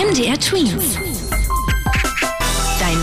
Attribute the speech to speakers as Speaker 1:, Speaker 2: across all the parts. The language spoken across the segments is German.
Speaker 1: MDR Twins.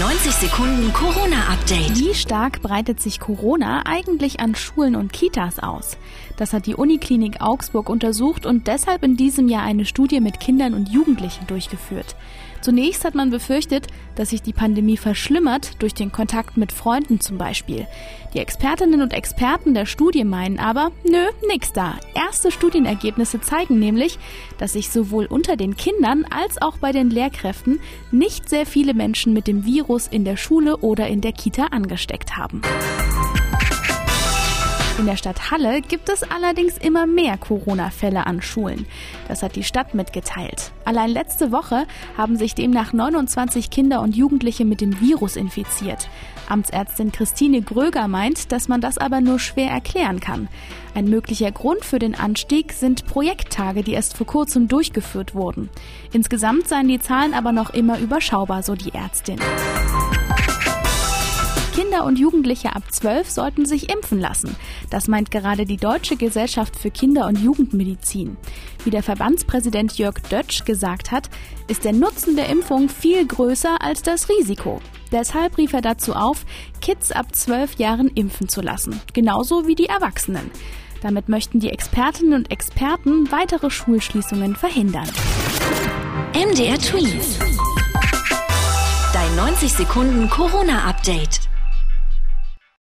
Speaker 1: Dein 90 Sekunden Corona-Update.
Speaker 2: Wie stark breitet sich Corona eigentlich an Schulen und Kitas aus? Das hat die Uniklinik Augsburg untersucht und deshalb in diesem Jahr eine Studie mit Kindern und Jugendlichen durchgeführt. Zunächst hat man befürchtet, dass sich die Pandemie verschlimmert durch den Kontakt mit Freunden zum Beispiel. Die Expertinnen und Experten der Studie meinen aber, nö, nix da. Erste Studienergebnisse zeigen nämlich, dass sich sowohl unter den Kindern als auch bei den Lehrkräften nicht sehr viele Menschen mit dem Virus in der Schule oder in der Kita angesteckt haben. In der Stadt Halle gibt es allerdings immer mehr Corona-Fälle an Schulen. Das hat die Stadt mitgeteilt. Allein letzte Woche haben sich demnach 29 Kinder und Jugendliche mit dem Virus infiziert. Amtsärztin Christine Gröger meint, dass man das aber nur schwer erklären kann. Ein möglicher Grund für den Anstieg sind Projekttage, die erst vor kurzem durchgeführt wurden. Insgesamt seien die Zahlen aber noch immer überschaubar, so die Ärztin. Kinder und Jugendliche ab 12 sollten sich impfen lassen. Das meint gerade die Deutsche Gesellschaft für Kinder- und Jugendmedizin. Wie der Verbandspräsident Jörg Dötsch gesagt hat, ist der Nutzen der Impfung viel größer als das Risiko. Deshalb rief er dazu auf, Kids ab 12 Jahren impfen zu lassen, genauso wie die Erwachsenen. Damit möchten die Expertinnen und Experten weitere Schulschließungen verhindern.
Speaker 1: MDR Twins. Dein 90 Sekunden Corona-Update.